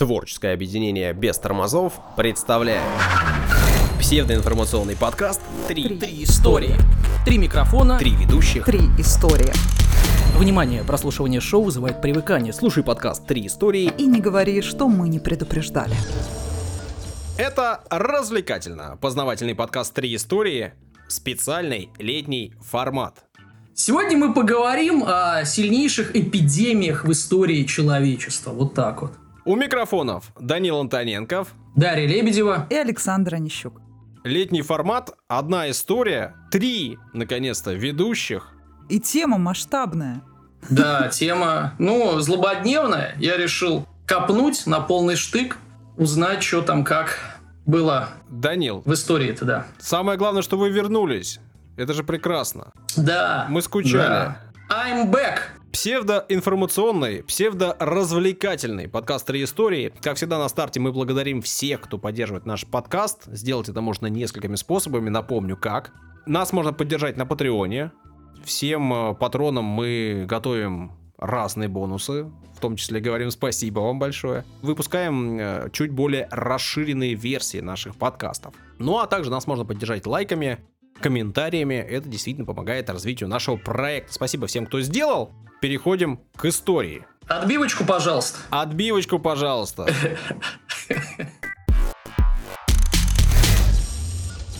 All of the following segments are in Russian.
Творческое объединение без тормозов представляет псевдоинформационный подкаст «Три, Три истории. Три микрофона. Три ведущих». Три истории. Внимание, прослушивание шоу вызывает привыкание. Слушай подкаст Три истории. И не говори, что мы не предупреждали. Это развлекательно. Познавательный подкаст «Три истории». Специальный летний формат. Сегодня мы поговорим о сильнейших эпидемиях в истории человечества. Вот так вот. У микрофонов Данил Антоненков. Дарья Лебедева. И Александр Онищук. Летний формат, одна история, три, наконец-то, ведущих. И тема масштабная. Да, тема, ну, злободневная. Я решил копнуть на полный штык, узнать, что там как было Данил, в истории-то, да. самое главное, что вы вернулись. Это же прекрасно. Да. Мы скучали. Да. I'm back. Псевдоинформационный, псевдоразвлекательный подкаст «Три истории». Как всегда на старте мы благодарим всех, кто поддерживает наш подкаст. Сделать это можно несколькими способами, напомню как. Нас можно поддержать на Патреоне. Всем э, патронам мы готовим разные бонусы, в том числе говорим спасибо вам большое. Выпускаем э, чуть более расширенные версии наших подкастов. Ну а также нас можно поддержать лайками, комментариями. Это действительно помогает развитию нашего проекта. Спасибо всем, кто сделал. Переходим к истории. Отбивочку, пожалуйста. Отбивочку, пожалуйста.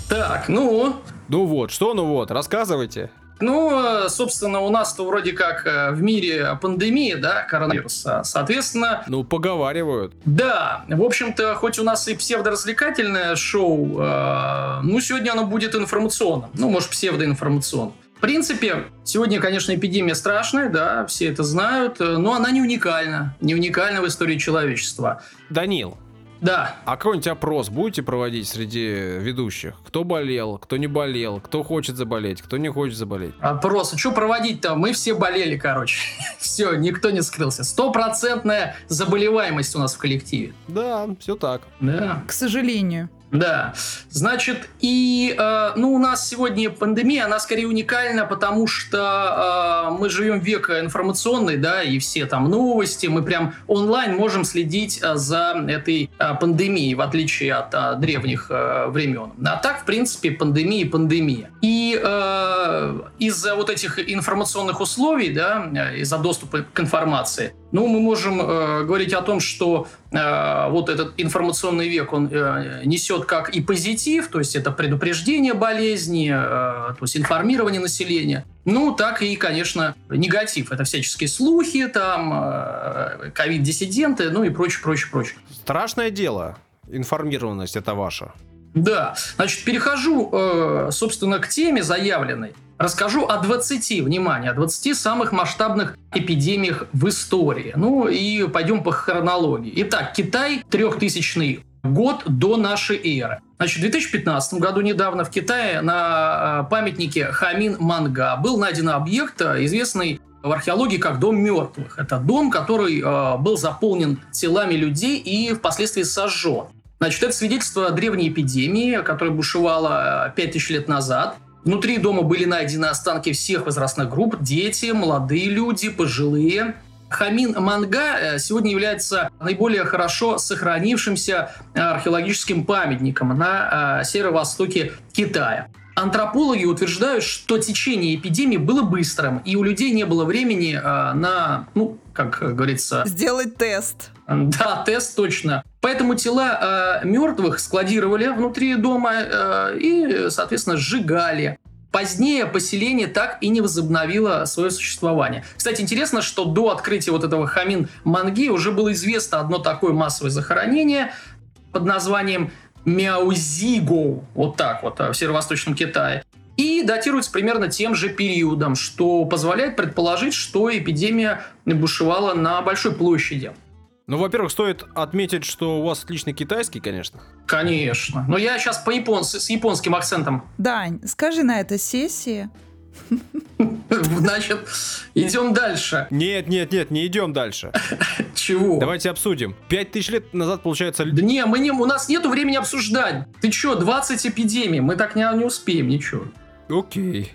Так, ну, Ну вот, что ну вот, рассказывайте. Ну, э, собственно, у нас-то вроде как э, в мире пандемия, да, коронавируса. Соответственно, Ну, поговаривают. да, в общем-то, хоть у нас и псевдоразвлекательное шоу, э, ну, сегодня оно будет информационным. Ну, может, псевдоинформационным. В принципе, сегодня, конечно, эпидемия страшная, да, все это знают, э, но она не уникальна. Не уникальна в истории человечества. Данил, Да, а какой-нибудь опрос будете проводить среди ведущих? Кто болел, кто не болел, кто хочет заболеть, кто не хочет заболеть? Опрос. Что проводить-то? Мы все болели, короче. Все, никто не скрылся. Стопроцентная заболеваемость у нас в коллективе. Да, все так. Да. К сожалению. Да, значит, и, э, ну, у нас сегодня пандемия, она скорее уникальна, потому что э, мы живем век информационный, да, и все там новости, мы прям онлайн можем следить э, за этой э, пандемией, в отличие от э, древних э, времен. А так, в принципе, пандемия и пандемия. И э, из-за вот этих информационных условий, да, э, из-за доступа к информации, ну, мы можем э, говорить о том, что э, вот этот информационный век, он э, несет как и позитив, то есть это предупреждение болезни, э, то есть информирование населения, ну, так и, конечно, негатив. Это всяческие слухи, там, э, ковид-диссиденты, ну и прочее, прочее, прочее. Страшное дело. Информированность это ваша. Да, значит, перехожу, э, собственно, к теме заявленной. Расскажу о 20, внимание, о 20 самых масштабных эпидемиях в истории. Ну и пойдем по хронологии. Итак, Китай, 3000 год до нашей эры. Значит, в 2015 году недавно в Китае на э, памятнике Хамин Манга был найден объект, э, известный в археологии как дом мертвых. Это дом, который э, был заполнен телами людей и впоследствии сожжен. Значит, это свидетельство древней эпидемии, которая бушевала 5000 лет назад. Внутри дома были найдены останки всех возрастных групп, дети, молодые люди, пожилые. Хамин Манга э, сегодня является наиболее хорошо сохранившимся э, археологическим памятником на э, северо-востоке Китая. Антропологи утверждают, что течение эпидемии было быстрым, и у людей не было времени на, ну, как говорится, Сделать тест. да, тест точно. Поэтому тела э, мертвых складировали внутри дома э, и, соответственно, сжигали. Позднее поселение так и не возобновило свое существование. Кстати, интересно, что до открытия вот этого Хамин Манги уже было известно одно такое массовое захоронение под названием Мяузиго, вот так вот, в северо-восточном Китае. И датируется примерно тем же периодом, что позволяет предположить, что эпидемия бушевала на большой площади. Ну, во-первых, стоит отметить, что у вас отличный китайский, конечно. Конечно. Но я сейчас по японс... с японским акцентом. Дань, скажи на этой сессии. Значит, идем дальше. Нет, нет, нет, не идем дальше. Чего? Давайте обсудим. Пять тысяч лет назад, получается, Да не, мы не, у нас нету времени обсуждать. Ты чё, 20 эпидемий, мы так не, не успеем, ничего. Окей.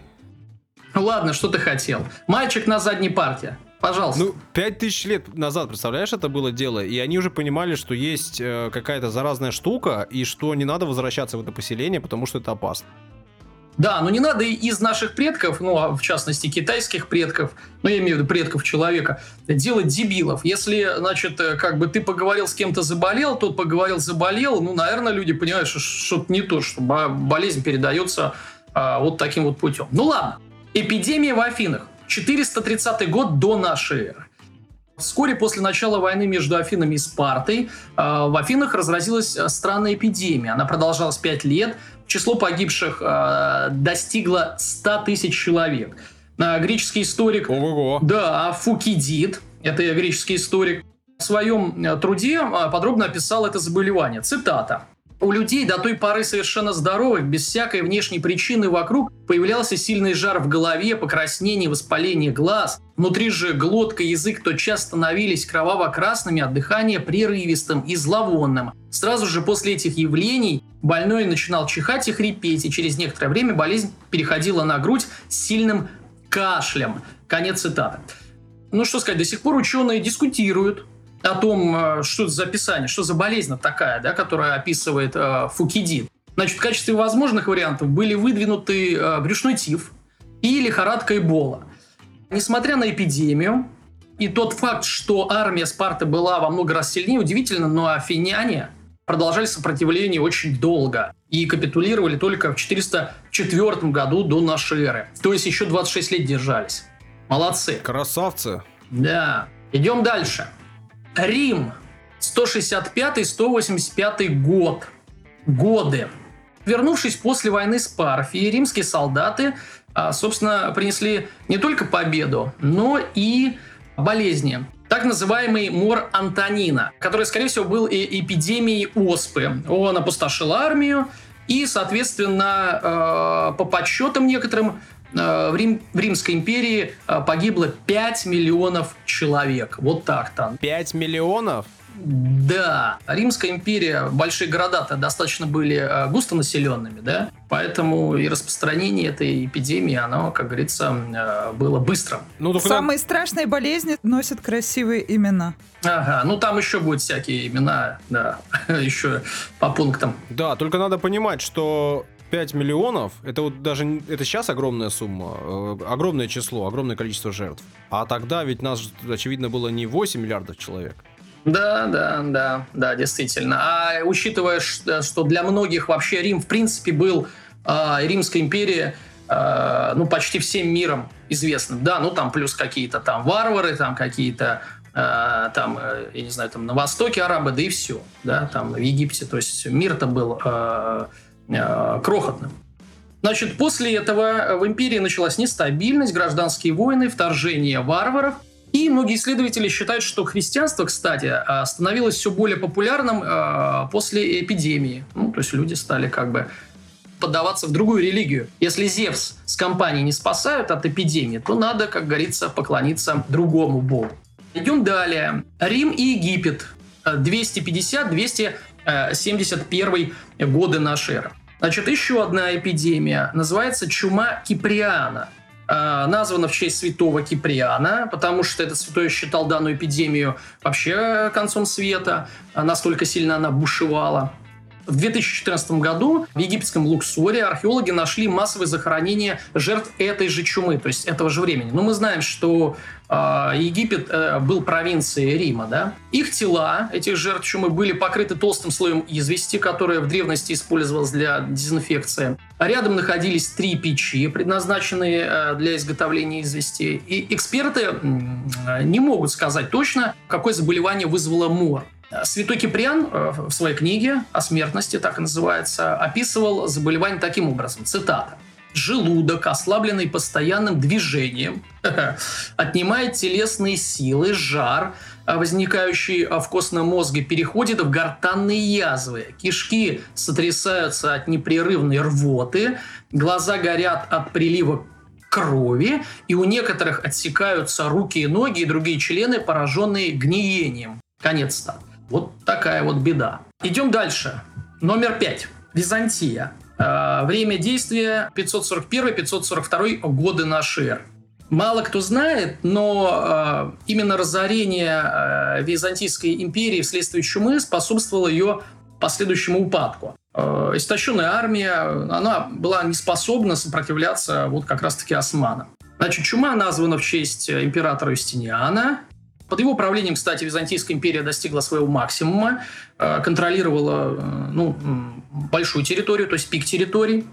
Ну Ладно, что ты хотел. Мальчик на задней парте. Пожалуйста. Ну, пять тысяч лет назад, представляешь, это было дело, и они уже понимали, что есть э, какая-то заразная штука, и что не надо возвращаться в это поселение, потому что это опасно. Да, но не надо из наших предков, ну, а в частности, китайских предков, ну, я имею в виду предков человека, делать дебилов. Если, значит, э, как бы ты поговорил с кем-то заболел, тот поговорил заболел, ну, наверное, люди понимают, что что-то не то, что болезнь передается а, вот таким вот путем. Ну, ладно. Эпидемия в Афинах. 430 год до нашей эры. Вскоре после начала войны между Афинами и Спартой э, в Афинах разразилась э, странная эпидемия. Она продолжалась 5 лет. Число погибших э, достигло 100 тысяч человек. Греческий историк... Ого-го. Да, Фукидид, это греческий историк, в своем труде подробно описал это заболевание. Цитата. У людей до той поры совершенно здоровых, без всякой внешней причины вокруг, появлялся сильный жар в голове, покраснение, воспаление глаз. Внутри же глотка, язык тотчас становились кроваво-красными, а дыхание прерывистым и зловонным. Сразу же после этих явлений больной начинал чихать и хрипеть, и через некоторое время болезнь переходила на грудь с сильным кашлем. Конец цитаты. Ну что сказать, до сих пор ученые дискутируют о том, э, что за описание, что за болезнь такая, да, которая описывает э, Фукидид. Значит, в качестве возможных вариантов были выдвинуты э, брюшной тиф и лихорадка Эбола. Несмотря на эпидемию, и тот факт, что армия Спарты была во много раз сильнее, удивительно, но афиняне продолжали сопротивление очень долго и капитулировали только в 404 году до нашей эры. То есть еще 26 лет держались. Молодцы. Красавцы. Да. Идем дальше. Рим. 165-185 год. Годы. Вернувшись после войны с Парфией, римские солдаты, а, собственно, принесли не только победу, но и болезни. Так называемый мор Антонина, который, скорее всего, был и эпидемией оспы. Он опустошил армию, и, соответственно, а, по подсчетам некоторым, в, Рим, в Римской империи э, погибло 5 миллионов человек. Вот так-то. 5 миллионов? Да, Римская империя, большие города-то достаточно были э, густонаселенными, да, поэтому и распространение этой эпидемии, оно, как говорится, было быстрым. Ну, Самые надо... страшные болезни носят красивые имена. Ага, ну там еще будут всякие имена, да, еще по пунктам. Да, только надо понимать, что 5 миллионов, это вот даже, это сейчас огромная сумма, э, огромное число, огромное количество жертв. А тогда ведь нас, очевидно, было не 8 миллиардов человек. Да, да, да, да, действительно. А учитывая, что для многих вообще Рим, в принципе, был э, Римская империя, э, ну, почти всем миром известным. Да, ну, там плюс какие-то там варвары, там какие-то э, там, э, я не знаю, там на Востоке арабы, да и все, да, там в Египте. То есть мир-то был э, э, крохотным. Значит, после этого в империи началась нестабильность, гражданские войны, вторжение варваров. И многие исследователи считают, что христианство, кстати, э, становилось все более популярным э, после эпидемии. Ну, то есть люди стали как бы поддаваться в другую религию. Если Зевс с компанией не спасают от эпидемии, то надо, как говорится, поклониться другому богу. Идем далее. Рим и Египет. 250-200 71 годы нашей эры. Значит, еще одна эпидемия называется чума Киприана. Э, названа в честь святого Киприана, потому что этот святой считал данную эпидемию вообще концом света, настолько сильно она бушевала. В 2014 году в египетском Луксоре археологи нашли массовые захоронения жертв этой же чумы, то есть этого же времени. Но мы знаем, что э, Египет э, был провинцией Рима, да? Их тела, этих жертв чумы, были покрыты толстым слоем извести, которая в древности использовалась для дезинфекции. Рядом находились три печи, предназначенные э, для изготовления извести. И эксперты не могут сказать точно, какое заболевание вызвало мор. Святой Киприан э, в своей книге о смертности, так и называется, описывал заболевание таким образом. Цитата. Желудок, ослабленный постоянным движением, отнимает телесные силы, жар, э, возникающий в костном мозге, переходит в гортанные язвы. Кишки сотрясаются от непрерывной рвоты, глаза горят от прилива крови, и у некоторых отсекаются руки и ноги и другие члены, пораженные гниением. Конец цитаты. Вот такая вот беда. Идем дальше. Номер пять. Византия. Э, время действия 541-542 годы нашей эры. Мало кто знает, но э, именно разорение э, Византийской империи вследствие чумы способствовало ее последующему упадку. Э, истощенная армия, она была не способна сопротивляться вот как раз-таки османам. Значит, чума названа в честь императора Юстиниана. Под его правлением, кстати, Византийская империя достигла своего максимума, э, контролировала э, ну, большую территорию, то есть пик территорий.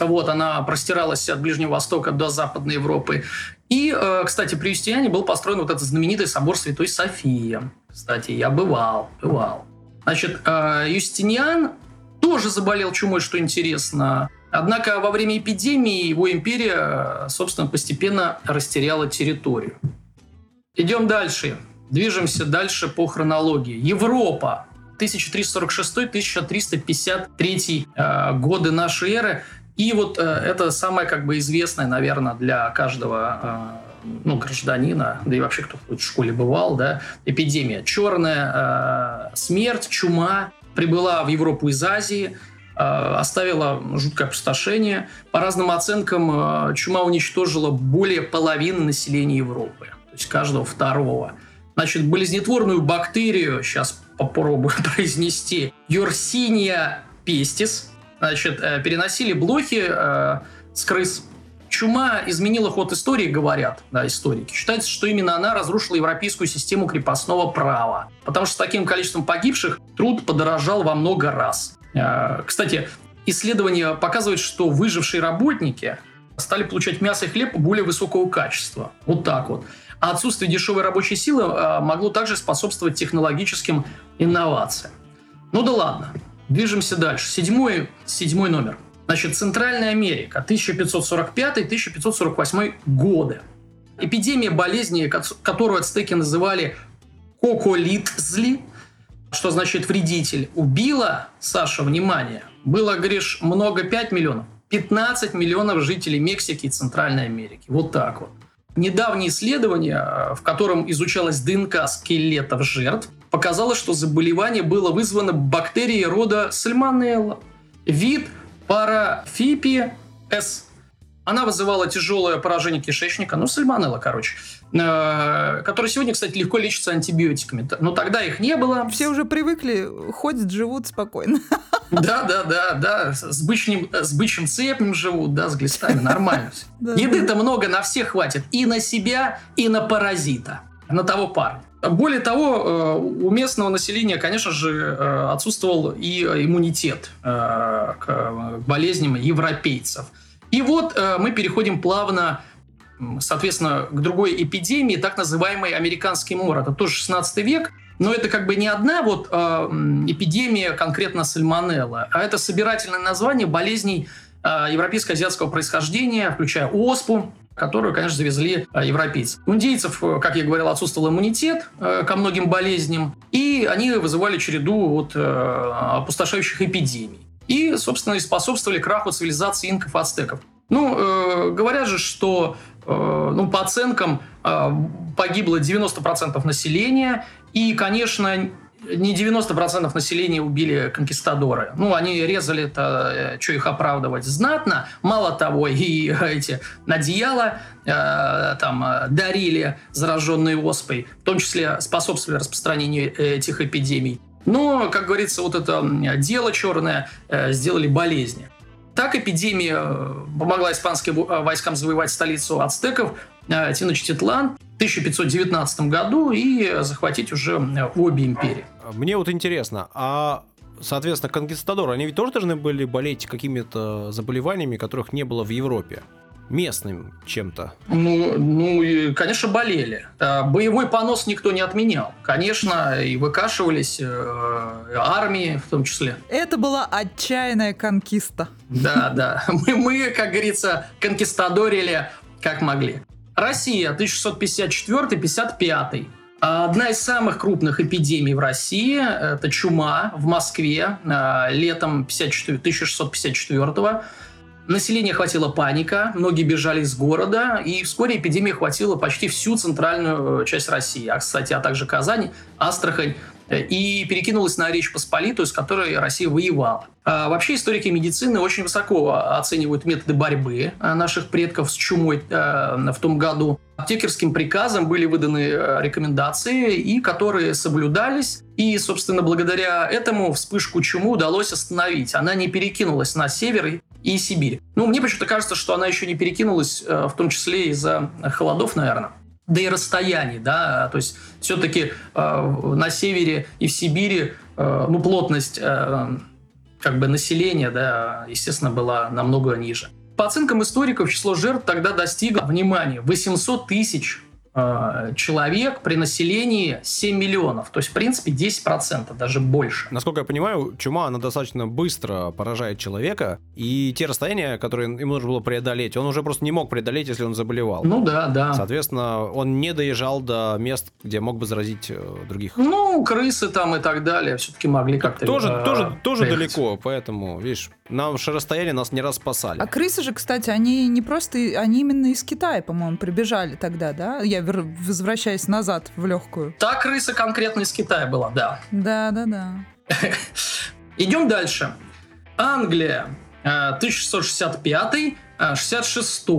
Вот, она простиралась от Ближнего Востока до Западной Европы. И, э, кстати, при Юстиане был построен вот этот знаменитый собор Святой Софии. Кстати, я бывал, бывал. Значит, Юстиниан тоже заболел чумой, что интересно. Однако во время эпидемии его империя, собственно, постепенно растеряла территорию. Идем дальше. Движемся дальше по хронологии. Европа. 1346-1353 э, годы нашей эры. И вот э, это самое как бы известное, наверное, для каждого э, ну, гражданина, да и вообще кто в школе бывал, да, эпидемия. Черная э, смерть, чума прибыла в Европу из Азии, э, оставила жуткое опустошение. По разным оценкам, э, чума уничтожила более половины населения Европы, есть каждого второго. Значит, болезнетворную бактерию, сейчас попробую произнести, Yersinia pestis – значит, э, переносили блохи э, с крыс. Чума изменила ход истории, говорят да, историки. Считается, что именно она разрушила европейскую систему крепостного права. Потому что с таким количеством погибших труд подорожал во много раз. Э, кстати, исследования показывают, что выжившие работники стали получать мясо и хлеб более высокого качества. Вот так вот. А отсутствие дешевой рабочей силы э, могло также способствовать технологическим инновациям. Ну да ладно. Движемся дальше. Седьмой, седьмой номер. Значит, Центральная Америка, 1545-1548 годы. Эпидемия болезни, которую ацтеки называли коколитзли, что значит вредитель, убила, Саша, внимание, было, говоришь, много 5 миллионов, 15 миллионов жителей Мексики и Центральной Америки. Вот так вот. Недавнее исследование, в котором изучалась ДНК скелетов жертв, показало, что заболевание было вызвано бактерией рода сальмонелла. Вид парафипи С. Она вызывала тяжелое поражение кишечника, ну, сальмонелла, короче, э, который сегодня, кстати, легко лечится антибиотиками. Но тогда их не было. Все уже привыкли, ходят, живут спокойно. Да, да, да, да, с бычьим, с бычьим цепнем живут, да, с глистами, нормально. Еды-то много, на всех хватит. И на себя, и на паразита. На того парня. Более того, э, у местного населения, конечно же, э, отсутствовал и иммунитет к болезням европейцев. И вот мы переходим плавно, соответственно, к другой эпидемии, так называемой американский мор. Это тоже 16 век, но это как бы не одна вот эпидемия конкретно сальмонелла, а это собирательное название болезней европейско-азиатского происхождения, включая оспу, которую, конечно, завезли э, европейцы. У индейцев, э, как я говорил, отсутствовал иммунитет э, ко многим болезням, и они вызывали череду вот, опустошающих эпидемий. И, собственно, и способствовали краху цивилизации инков ацтеков. Ну, э, говорят же, что э, ну, по оценкам э, погибло 90% населения, и, конечно, не 90% населения убили конкистадоры. Ну, они резали это, э, что их оправдывать, знатно. Мало того, и эти одеяла э, там э, дарили зараженные оспой, в том числе способствовали распространению этих эпидемий. Но, как говорится, вот это дело черное э, сделали болезни. Так эпидемия э, помогла испанским войскам завоевать столицу ацтеков Теночтитлан в 1519 году и захватить уже обе империи. Мне вот интересно, а соответственно, конкистадоры, они ведь тоже должны были болеть какими-то заболеваниями, которых не было в Европе? Местным чем-то? Ну, ну, конечно, болели. А, боевой понос никто не отменял. Конечно, и выкашивались э, армии в том числе. Это была отчаянная конкиста. Да, да. Мы, мы как говорится, конкистадорили как могли. Россия 1654-55. Одна из самых крупных эпидемий в России – это чума в Москве э, летом 54, 1654 -го. Население хватило паника, многие бежали из города, и вскоре эпидемия хватила почти всю центральную э, часть России, а, кстати, а также Казань, Астрахань и перекинулась на Речь Посполитую, с которой Россия воевала. А вообще историки медицины очень высоко оценивают методы борьбы наших предков с чумой в том году. Аптекерским приказом были выданы рекомендации, и которые соблюдались. И, собственно, благодаря этому вспышку чумы удалось остановить. Она не перекинулась на север и Сибирь. Ну, мне почему-то кажется, что она еще не перекинулась, в том числе из-за холодов, наверное да и расстояний, да, то есть все-таки э, на севере и в Сибири э, ну, плотность э, как бы населения, да, естественно, была намного ниже. По оценкам историков, число жертв тогда достигло, внимание, 800 тысяч Э, человек при населении 7 миллионов. То есть, в принципе, 10%, даже больше. Насколько я понимаю, чума, она достаточно быстро поражает человека, и те расстояния, которые ему нужно было преодолеть, он уже просто не мог преодолеть, если он заболевал. Ну да, да. Соответственно, он не доезжал до мест, где мог бы заразить э, других. Ну, крысы там и так далее все-таки могли как-то Тоже, э, тоже, тоже далеко, поэтому, видишь, нам же расстояние нас не раз спасали. А крысы же, кстати, они не просто, они именно из Китая, по-моему, прибежали тогда, да? Я возвращаясь назад в легкую. Та крыса конкретно из Китая была, да. Да, да, да. Идем дальше. Англия, 1665 э, 66 э,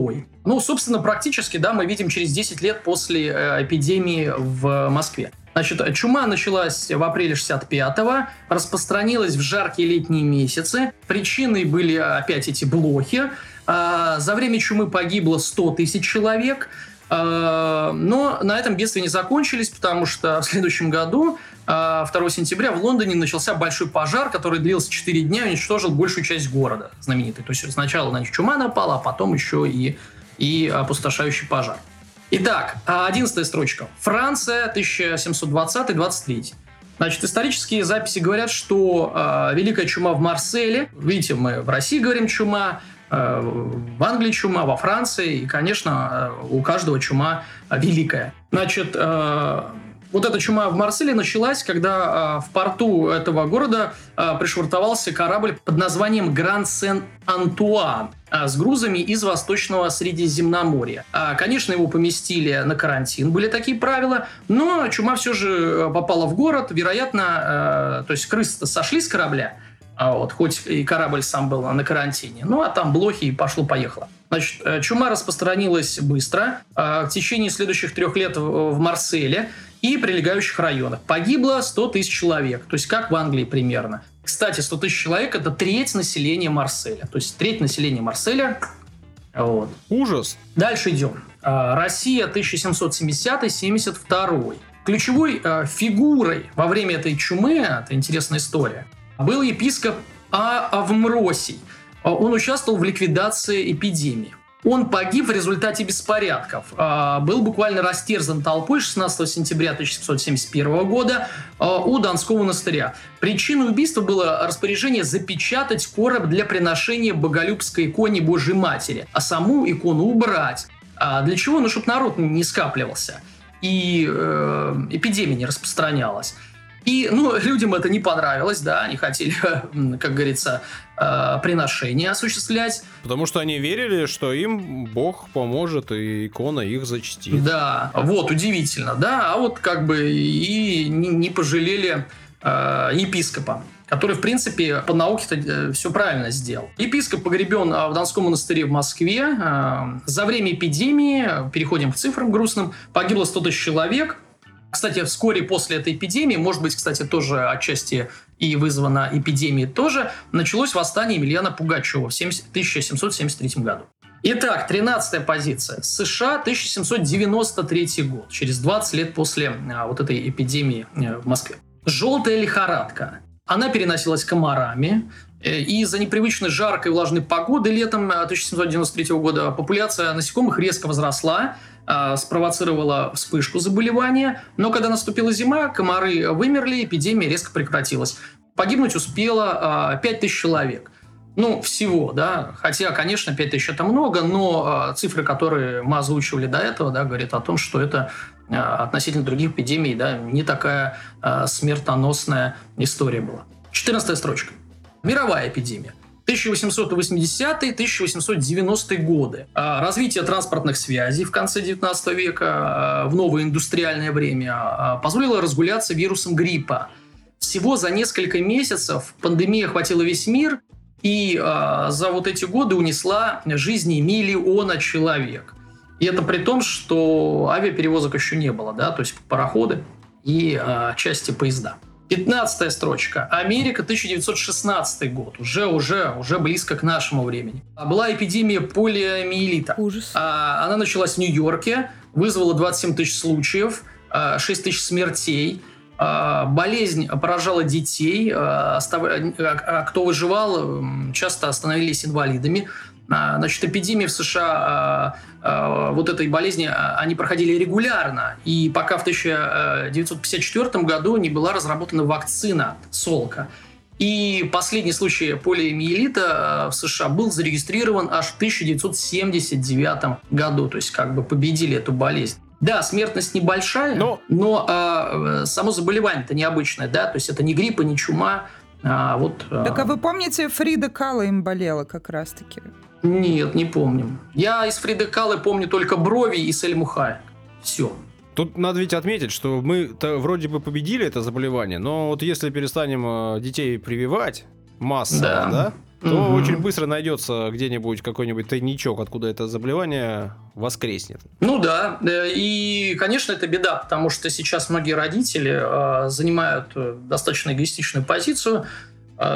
Ну, собственно, практически, да, мы видим через 10 лет после э, эпидемии в Москве. Значит, чума началась в апреле 65-го, распространилась в жаркие летние месяцы. Причиной были опять эти блохи. За время чумы погибло 100 тысяч человек. Э, но на этом бедствия не закончились, потому что в следующем году, 2 э, сентября, в Лондоне начался большой пожар, который длился 4 дня и уничтожил большую часть города знаменитый. То есть сначала на них чума напала, а потом еще и, и опустошающий пожар. Итак, 11 строчка. Франция, 1720-23. Значит, исторические записи говорят, что э, Великая чума в Марселе, видите, мы в России говорим чума, в Англии чума, во Франции, и, конечно, э, у каждого чума великая. Значит, э, вот эта чума в Марселе началась, когда в порту этого города пришвартовался корабль под названием Гранд Сен-Антуан с грузами из Восточного Средиземноморья. Конечно, его поместили на карантин, были такие правила, но чума все же попала в город, вероятно, то есть крысы сошли с корабля, а вот, хоть и корабль сам был на карантине. Ну, а там блохи и пошло-поехало. Значит, э, чума распространилась быстро. А в течение следующих трех лет в Марселе и прилегающих районах. Погибло 100 тысяч человек. То есть, как в Англии примерно. Кстати, 100 тысяч человек – это треть населения Марселя. То есть, треть населения Марселя вот. Ужас. Дальше идем. А, Россия 1770-72. Ключевой э, фигурой во время этой чумы, это интересная история, был епископ А. Авмросий. Он участвовал в ликвидации эпидемии. Он погиб в результате беспорядков. А, был буквально растерзан толпой 16 сентября 1771 года а, у Донского монастыря. Причиной убийства было распоряжение запечатать короб для приношения боголюбской иконе Божьей Матери, а саму икону убрать. А для чего? Ну, чтобы народ не скапливался и э, эпидемия не распространялась. И, ну, людям это не понравилось, да, они хотели, как говорится, э, приношения осуществлять. Потому что они верили, что им Бог поможет, и икона их зачтит. Да, вот, удивительно, да, а вот как бы и не пожалели э, епископа который, в принципе, по науке-то э, все правильно сделал. Епископ погребен в Донском монастыре в Москве. За время эпидемии, переходим к цифрам грустным, погибло 100 тысяч человек, кстати, вскоре после этой эпидемии, может быть, кстати, тоже отчасти и вызвана эпидемией тоже, началось восстание Емельяна Пугачева в 1773 году. Итак, 13 позиция. США, 1793 год, через 20 лет после а, вот этой эпидемии э, в Москве. Желтая лихорадка. Она переносилась комарами, э, и из-за непривычной жаркой и влажной погоды летом 1793 э, года популяция насекомых резко возросла, спровоцировала вспышку заболевания, но когда наступила зима, комары вымерли, эпидемия резко прекратилась. Погибнуть успело 5 а, человек. Ну, всего, да. Хотя, конечно, 5 тысяч это много, но э, цифры, которые мы озвучивали до этого, да, говорят о том, что это относительно других эпидемий, да, не такая смертоносная история была. 14 строчка. Мировая эпидемия. 1880-1890 годы. А развитие транспортных связей в конце 19 века, а, в новое индустриальное время, а, позволило разгуляться вирусом гриппа. Всего за несколько месяцев пандемия охватила весь мир и за вот эти годы унесла жизни миллиона человек. И это при том, что авиаперевозок еще не было, да, то есть пароходы и части поезда. 15 строчка. Америка, 1916 год. Уже, уже, уже близко к нашему времени. Была эпидемия полиомиелита. Ужас. А, она началась в Нью-Йорке, вызвала 27 тысяч случаев, 6 тысяч смертей. А, болезнь поражала детей, а, кто выживал, часто становились инвалидами. А, значит, эпидемии в США а, а, вот этой болезни, они проходили регулярно. И пока в 1954 году не была разработана вакцина Солка. И последний случай полиомиелита в США был зарегистрирован аж в 1979 году. То есть как бы победили эту болезнь. Да, смертность небольшая, но, но а, само заболевание-то необычное, да, то есть это не грипп и не чума, а вот... Так а вы помните, Фрида Кала им болела как раз-таки? Нет, не помним. Я из Фриды Калы помню только Брови и Сельмухай. Все. Тут надо ведь отметить, что мы вроде бы победили это заболевание, но вот если перестанем э, детей прививать массово, да, да то угу. очень быстро найдется где-нибудь какой-нибудь тайничок, откуда это заболевание воскреснет. Ну да, и, конечно, это беда, потому что сейчас многие родители э, занимают э, достаточно эгоистичную позицию,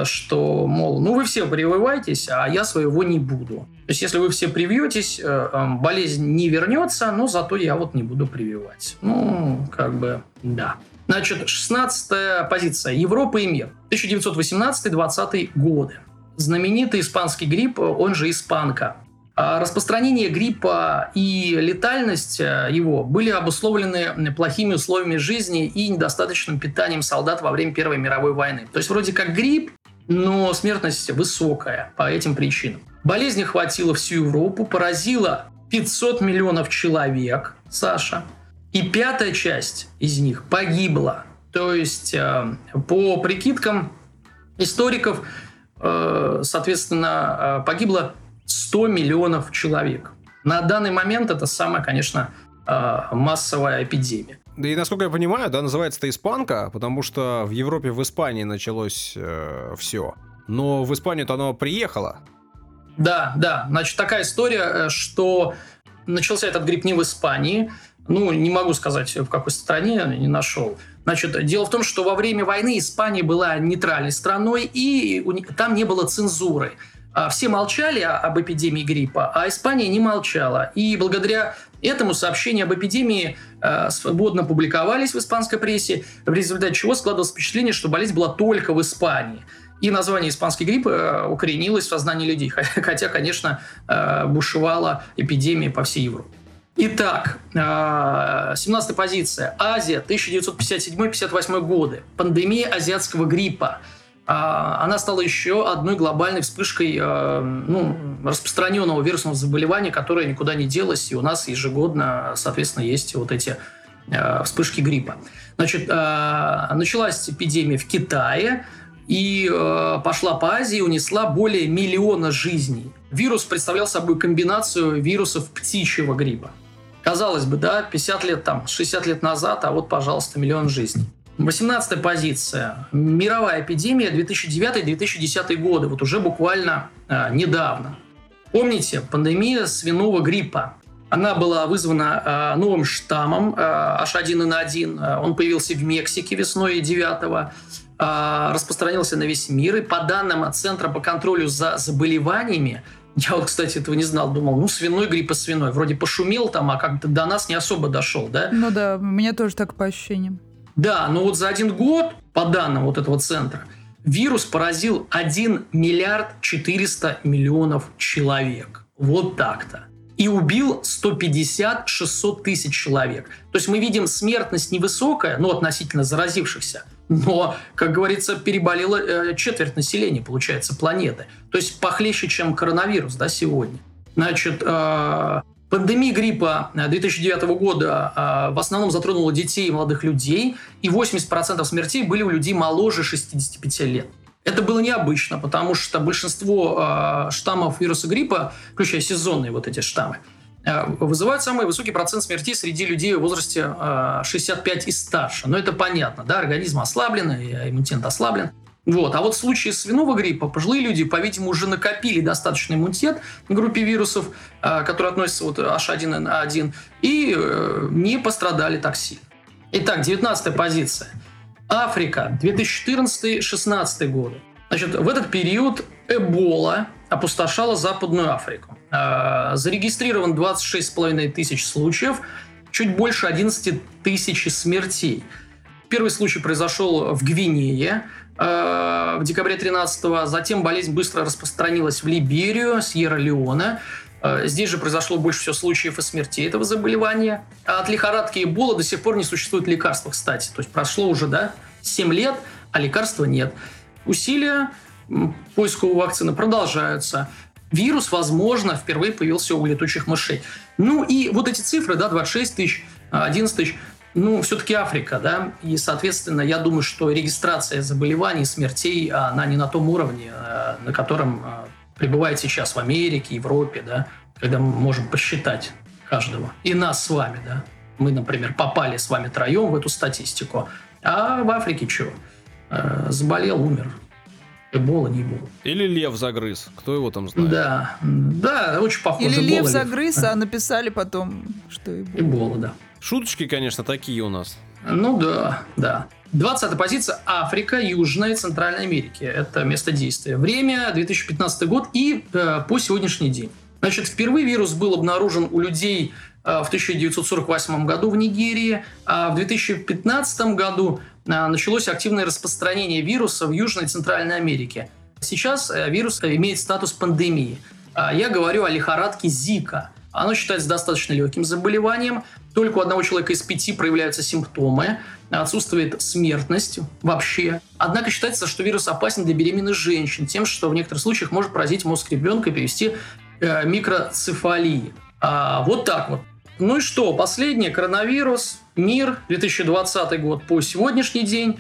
что, мол, ну вы все прививаетесь, а я своего не буду. То есть, если вы все привьетесь, э, эм, болезнь не вернется, но зато я вот не буду прививать. Ну, как бы, да. Значит, 16 позиция. Европа и мир. 1918-20 годы. Знаменитый испанский грипп, он же испанка. А распространение гриппа и летальность э, его были обусловлены плохими условиями жизни и недостаточным питанием солдат во время Первой мировой войны. То есть вроде как грипп, но смертность высокая по этим причинам. Болезнь охватила всю Европу, поразила 500 миллионов человек, Саша, и пятая часть из них погибла. То есть, э, по прикидкам историков, э, соответственно, погибло 100 миллионов человек. На данный момент это самая, конечно, а, массовая эпидемия. Да и насколько я понимаю, да, называется это испанка, потому что в Европе, в Испании началось э, все. Но в Испанию-то оно приехало. Да, да. Значит, такая история, э, что начался этот грипп не в Испании. Ну, не могу сказать, в какой стране, не нашел. Значит, дело в том, что во время войны Испания была нейтральной страной, и там не было цензуры. А все молчали об эпидемии гриппа, а Испания не молчала. И благодаря этому сообщения об эпидемии э, свободно публиковались в испанской прессе, в результате чего складывалось впечатление, что болезнь была только в Испании. И название испанский грипп э, укоренилось в сознании людей, хотя, конечно, э, бушевала эпидемия по всей Европе. Итак, 17 позиция. Азия, 1957-58 годы. Пандемия азиатского гриппа – а, она стала еще одной глобальной вспышкой э, ну, распространенного вирусного заболевания, которое никуда не делось, и у нас ежегодно, соответственно, есть вот эти э, вспышки гриппа. Значит, э, началась эпидемия в Китае, и пошла по Азии унесла более миллиона жизней. Вирус представлял собой комбинацию вирусов птичьего гриппа. Казалось бы, да, 50 лет там, 60 лет назад, а вот, пожалуйста, миллион жизней. 18 позиция. Мировая эпидемия 2009-2010 годы. Вот уже буквально э, недавно. Помните, пандемия свиного гриппа. Она была вызвана э, новым штаммом э, H1N1. Он появился в Мексике весной 9 э, распространился на весь мир. И по данным Центра по контролю за заболеваниями, я вот, кстати, этого не знал, думал, ну, свиной грипп и свиной. Вроде пошумел там, а как-то до нас не особо дошел, да? Ну да, у меня тоже так по ощущениям. Да, но вот за один год, по данным вот этого центра, вирус поразил 1 миллиард 400 миллионов человек. Вот так-то. И убил 150-600 тысяч человек. То есть мы видим смертность невысокая, ну, относительно заразившихся, но, как говорится, переболело э, четверть населения, получается, планеты. То есть похлеще, чем коронавирус, да, сегодня. Значит, э, Пандемия гриппа 2009 э, года э, в основном затронула детей и молодых людей, и 80% смертей были у людей моложе 65 лет. Это было необычно, потому что большинство э, штаммов вируса гриппа, включая сезонные вот эти штаммы, вызывают самый высокий процент смертей среди людей в возрасте э, 65 и старше. Но это понятно, да, организм ослаблен, иммунитет ослаблен. Вот. А вот в случае свиного гриппа пожилые люди, по-видимому, уже накопили достаточный иммунитет в группе вирусов, э, которые относятся вот H1N1, и э, не пострадали так сильно. Итак, 19 позиция. Африка, 2014-16 годы. Значит, в этот период Эбола опустошала Западную Африку. Э, зарегистрирован 26,5 тысяч случаев, чуть больше 11 тысяч смертей. Первый случай произошел в Гвинее – Э, в декабре 13-го. Затем болезнь быстро распространилась в Либерию, Сьерра-Леоне. Э, здесь же произошло больше всего случаев и смертей этого заболевания. А от лихорадки Эбола до сих пор не существует лекарства, кстати. То есть прошло уже да, 7 лет, а лекарства нет. Усилия поиска вакцины продолжаются. Вирус, возможно, впервые появился у летучих мышей. Ну и вот эти цифры, да, 26 тысяч, 11 тысяч, ну, все-таки Африка, да, и, соответственно, я думаю, что регистрация заболеваний, смертей, она не на том уровне, э, на котором э, пребывает сейчас в Америке, Европе, да, когда мы можем посчитать каждого. И нас с вами, да. Мы, например, попали с вами троем в эту статистику. А в Африке что? Э, заболел, умер. Эбола, не Эбола. Или лев загрыз. Кто его там знает? Да, да, очень похоже. Или лев загрыз, а написали потом, что Эбола. Эбола, да. Шуточки, конечно, такие у нас. Ну да, да. 20 позиция Африка, Южная и Центральная Америки. Это место действия. Время 2015 год и э, по сегодняшний день. Значит, впервые вирус был обнаружен у людей э, в 1948 году в Нигерии, а в 2015 году э, началось активное распространение вируса в Южной и Центральной Америке. Сейчас э, вирус имеет статус пандемии. Я говорю о лихорадке Зика – оно считается достаточно легким заболеванием. Только у одного человека из пяти проявляются симптомы. Отсутствует смертность вообще. Однако считается, что вирус опасен для беременных женщин тем, что в некоторых случаях может поразить мозг ребенка и привести э, микроцефалии. А, вот так вот. Ну и что? Последнее. Коронавирус. Мир. 2020 год по сегодняшний день.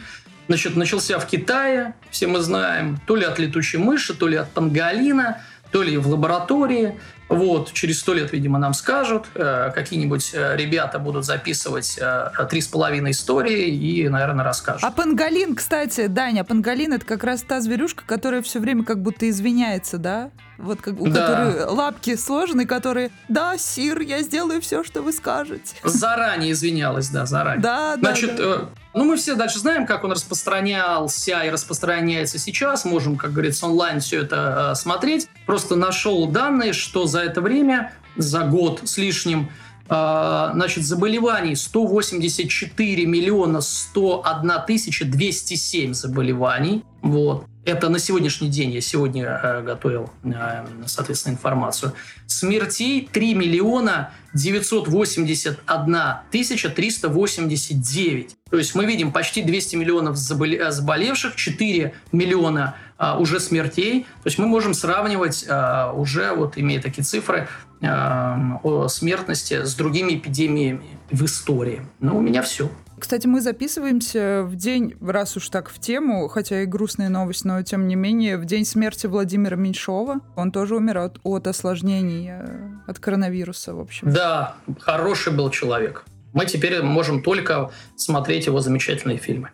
Значит, начался в Китае. Все мы знаем. То ли от летучей мыши, то ли от панголина, то ли в лаборатории. Вот, через сто лет, видимо, нам скажут, э, какие-нибудь э, ребята будут записывать э, три с половиной истории и, наверное, расскажут. А панголин, кстати, Даня, панголин это как раз та зверюшка, которая все время как будто извиняется, да? Вот как, у да. которой лапки сложены, которые «Да, сир, я сделаю все, что вы скажете». Заранее извинялась, да, заранее. Да, да, Значит, да. Э, ну мы все дальше знаем, как он распространялся и распространяется сейчас. Можем, как говорится, онлайн все это э, смотреть. Просто нашел данные, что за это время, за год с лишним, значит, заболеваний 184 миллиона 101 тысяча 207 заболеваний. Вот. Это на сегодняшний день, я сегодня э, готовил, э, соответственно, информацию. Смертей 3 миллиона 981 тысяча 389. То есть мы видим почти 200 миллионов э, заболевших, 4 миллиона уже смертей. То есть мы можем сравнивать э, уже, вот имея такие цифры, э, о смертности с другими эпидемиями в истории. Но у меня все. Кстати, мы записываемся в день, раз уж так в тему, хотя и грустная новость, но тем не менее, в день смерти Владимира Меньшова. Он тоже умер от, от осложнений э, от коронавируса, в общем. Да, хороший был человек. Мы теперь можем только смотреть его замечательные фильмы.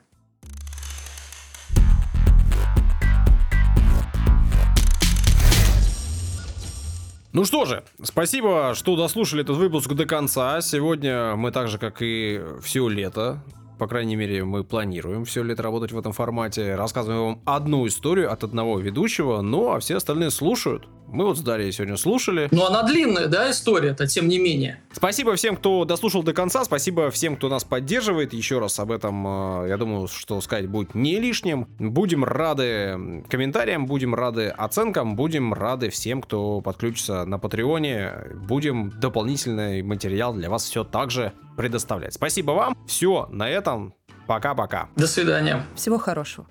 Ну что же, спасибо, что дослушали этот выпуск до конца. Сегодня мы так же, как и все лето, по крайней мере, мы планируем все лето работать в этом формате. Рассказываем вам одну историю от одного ведущего, ну а все остальные слушают. Мы вот с Дарьей сегодня слушали. Ну, она длинная, да, история-то, тем не менее. Спасибо всем, кто дослушал до конца. Спасибо всем, кто нас поддерживает. Еще раз об этом, э, я думаю, что сказать будет не лишним. Будем рады комментариям, будем рады оценкам, будем рады всем, кто подключится на Патреоне. Будем дополнительный материал для вас все так же предоставлять. Спасибо вам. Все, на этом. Пока-пока. До свидания. Всего хорошего.